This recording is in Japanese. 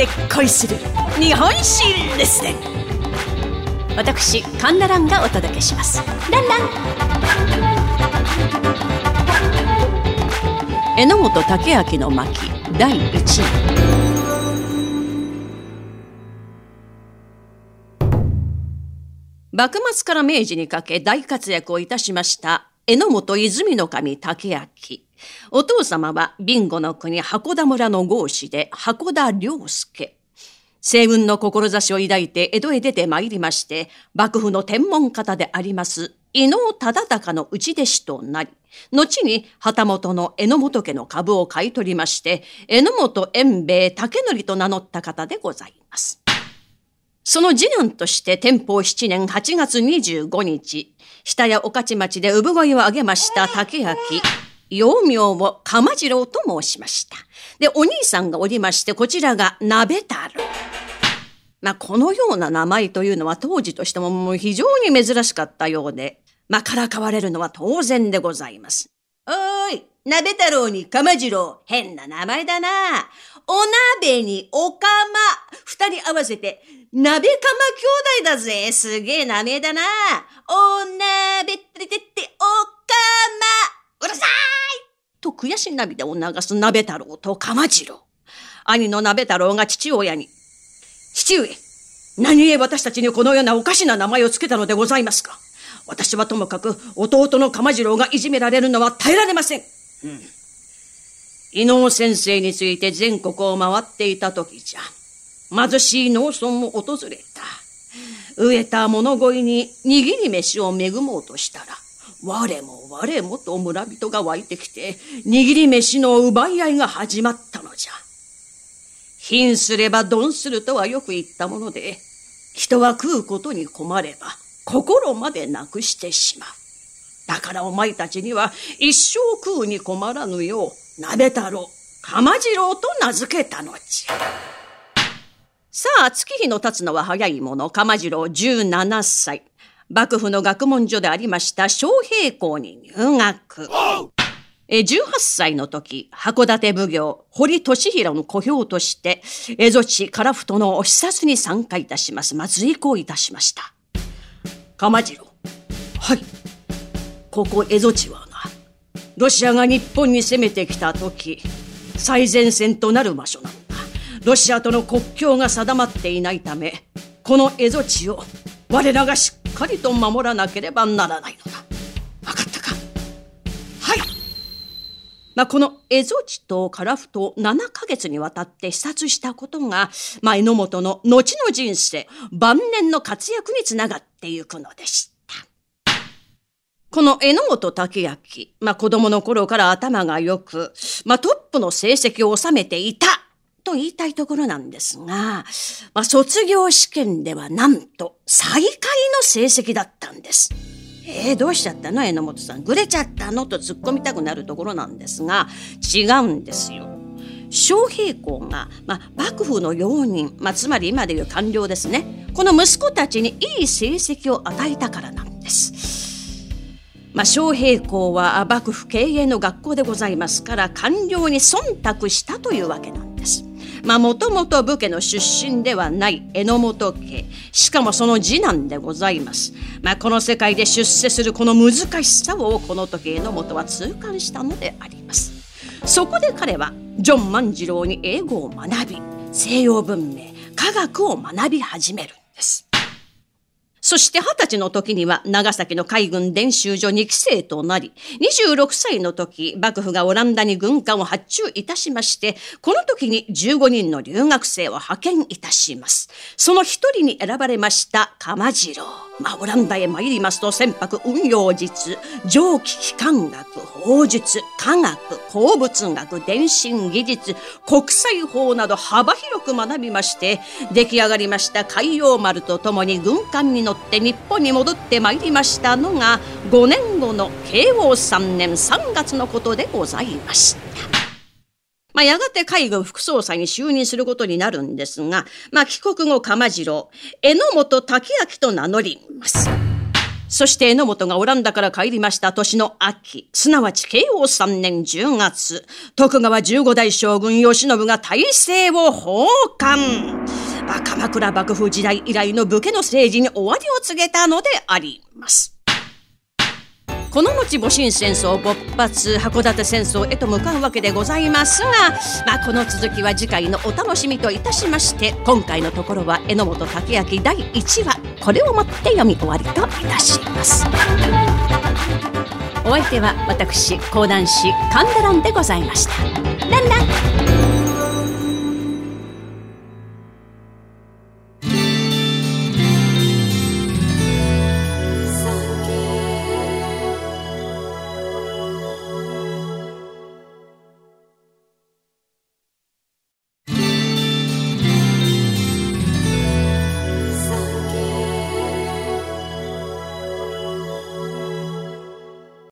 で恋する日本史レッスン私カンナランがお届けします。ランラン。榎本武明の巻第1位。幕末から明治にかけ大活躍をいたしました榎本泉の神竹明。お父様はビンゴの国函田村の豪士で函田良介。西軍の志を抱いて江戸へ出て参りまして、幕府の天文方であります伊能忠敬の内弟子となり、後に旗本の榎本家の株を買い取りまして、榎本円兵衛竹則と名乗った方でございます。その次男として天保7年8月25日、下屋御徒町で産声を上げました竹明、幼名を鎌次郎と申しました。で、お兄さんがおりまして、こちらが鍋太郎。まあ、このような名前というのは当時としてももう非常に珍しかったようで、まあ、からかわれるのは当然でございます。おーい、鍋太郎に鎌次郎、変な名前だな。お鍋におかま、二人合わせて、鍋かま兄弟だぜ。すげえ名前だな。お鍋っててっておかま。うるさいと悔し涙を流す鍋太郎と鎌次郎。兄の鍋太郎が父親に、父上、何故私たちにこのようなおかしな名前をつけたのでございますか私はともかく弟の鎌次郎がいじめられるのは耐えられません。伊能先生について全国を回っていた時じゃ、貧しい農村を訪れた。飢えた物乞いに握り飯を恵もうとしたら、我も我もと村人が湧いてきて、握り飯の奪い合いが始まったのじゃ。貧すれば鈍するとはよく言ったもので、人は食うことに困れば、心までなくしてしまう。だからお前たちには一生食うに困らぬよう、鍋太郎、鎌次郎と名付けたのじゃ。さあ、月日の経つのは早いもの、鎌次郎17歳。幕府の学問所でありました昌平校に入学。18歳の時、函館奉行、堀俊弘の小兵として、蝦夷地樺太の視察に参加いたします。まず移行いたしました。鎌次郎。はい。ここ蝦夷地はロシアが日本に攻めてきた時、最前線となる場所なのだ。ロシアとの国境が定まっていないため、この蝦夷地を我らがしっかりと守らなければならないのだ。わかったか？はいまあ、この蝦夷地と樺太7ヶ月にわたって視察したことが、まあ、榎本の後の人生、晩年の活躍につながっていくのでした。この榎本武明、まあ子供の頃から頭が良く、まあトップの成績を収めていたと言いたいところなんですが、まあ卒業試験ではなんと最下位の成績だったんです。えー、どうしちゃったの？榎本さん。ぐれちゃったの？と突っ込みたくなるところなんですが、違うんですよ。小平公が、まあ、幕府の用人、まあ、つまり今でいう官僚ですね。この息子たちにいい成績を与えたからなんです。まあ、小平公は幕府経営の学校でございますから官僚に忖度したというわけなんです。まあ、もともと武家の出身ではない榎本家。しかもその次男でございます。まあ、この世界で出世するこの難しさをこの時榎本は痛感したのであります。そこで彼はジョン万次郎に英語を学び、西洋文明、科学を学び始めるんです。そして二十歳の時には長崎の海軍伝習所2期生となり、26歳の時、幕府がオランダに軍艦を発注いたしまして、この時に15人の留学生を派遣いたします。その一人に選ばれました鎌次郎。まあ、オランダへ参りますと船舶運用術、蒸気機関学、法術、科学、鉱物学、電信技術、国際法など幅広く学びまして、出来上がりました海洋丸と共に軍艦に乗って日本に戻ってまいりましたのが、5年後の慶応3年3月のことでございました。まあ、やがて海軍副総裁に就任することになるんですが、まあ、帰国後鎌次郎、榎本武明と名乗ります。そして榎本がオランダから帰りました年の秋、すなわち慶応3年10月、徳川15代将軍慶喜が大政を奉還。鎌倉幕府時代以来の武家の政治に終わりを告げたのであります。この後戊辰戦争勃発函館戦争へと向かうわけでございますが、まあ、この続きは次回のお楽しみといたしまして今回のところは榎本武明第1話これをもって読み終わりといたします。お相手は私講談師神田蘭でございました。ランラン。